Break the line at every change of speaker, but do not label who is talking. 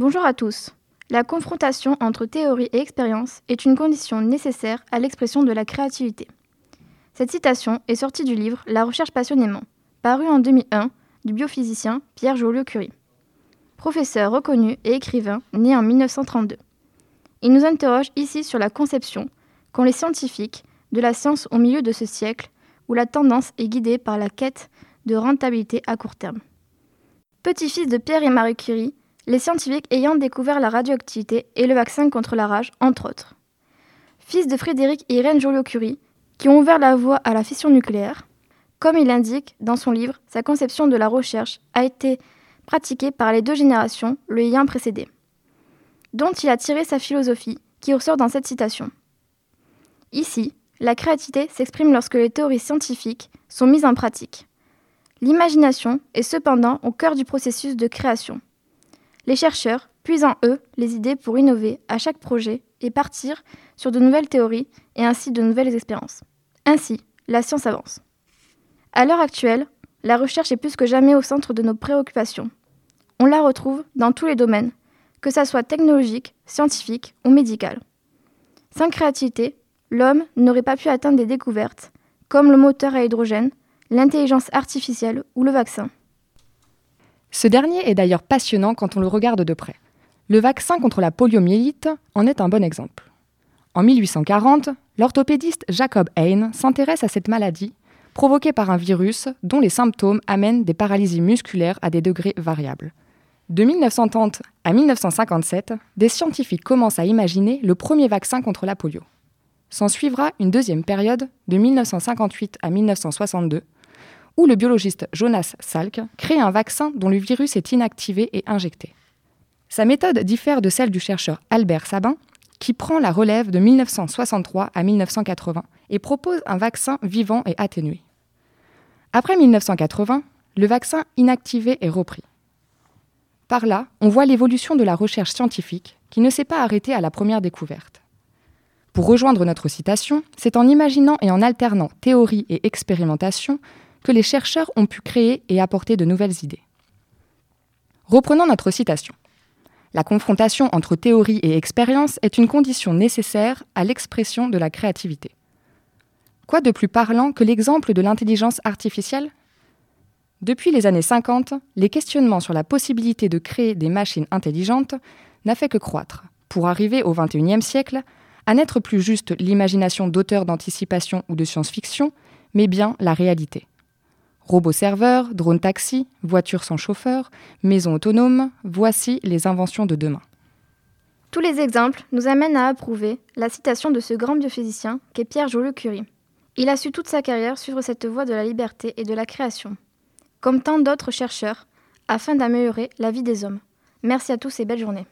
Bonjour à tous. La confrontation entre théorie et expérience est une condition nécessaire à l'expression de la créativité. Cette citation est sortie du livre La recherche passionnément, paru en 2001 du biophysicien Pierre Joliot-Curie. Professeur reconnu et écrivain né en 1932. Il nous interroge ici sur la conception qu'ont les scientifiques de la science au milieu de ce siècle où la tendance est guidée par la quête de rentabilité à court terme. Petit-fils de Pierre et Marie Curie, les scientifiques ayant découvert la radioactivité et le vaccin contre la rage, entre autres. Fils de Frédéric et Irène Joliot-Curie, qui ont ouvert la voie à la fission nucléaire, comme il l'indique dans son livre, sa conception de la recherche a été pratiquée par les deux générations le ayant précédé, dont il a tiré sa philosophie, qui ressort dans cette citation. Ici, la créativité s'exprime lorsque les théories scientifiques sont mises en pratique. L'imagination est cependant au cœur du processus de création. Les chercheurs puisent en eux les idées pour innover à chaque projet et partir sur de nouvelles théories et ainsi de nouvelles expériences. Ainsi, la science avance. À l'heure actuelle, la recherche est plus que jamais au centre de nos préoccupations. On la retrouve dans tous les domaines, que ce soit technologique, scientifique ou médical. Sans créativité, l'homme n'aurait pas pu atteindre des découvertes, comme le moteur à hydrogène, l'intelligence artificielle ou le vaccin.
Ce dernier est d'ailleurs passionnant quand on le regarde de près. Le vaccin contre la poliomyélite en est un bon exemple. En 1840, l'orthopédiste Jacob Hein s'intéresse à cette maladie provoquée par un virus dont les symptômes amènent des paralysies musculaires à des degrés variables. De 1930 à 1957, des scientifiques commencent à imaginer le premier vaccin contre la polio. S'en suivra une deuxième période de 1958 à 1962 où le biologiste Jonas Salk crée un vaccin dont le virus est inactivé et injecté. Sa méthode diffère de celle du chercheur Albert Sabin, qui prend la relève de 1963 à 1980 et propose un vaccin vivant et atténué. Après 1980, le vaccin inactivé est repris. Par là, on voit l'évolution de la recherche scientifique qui ne s'est pas arrêtée à la première découverte. Pour rejoindre notre citation, c'est en imaginant et en alternant théorie et expérimentation que les chercheurs ont pu créer et apporter de nouvelles idées. Reprenons notre citation. La confrontation entre théorie et expérience est une condition nécessaire à l'expression de la créativité. Quoi de plus parlant que l'exemple de l'intelligence artificielle? Depuis les années 50, les questionnements sur la possibilité de créer des machines intelligentes n'a fait que croître, pour arriver au XXIe siècle à n'être plus juste l'imagination d'auteurs d'anticipation ou de science-fiction, mais bien la réalité. Robots serveurs, drones taxi, voitures sans chauffeur, maisons autonomes, voici les inventions de demain.
Tous les exemples nous amènent à approuver la citation de ce grand biophysicien qu'est Pierre Joliot-Curie. Il a su toute sa carrière suivre cette voie de la liberté et de la création, comme tant d'autres chercheurs, afin d'améliorer la vie des hommes. Merci à tous et belle journée.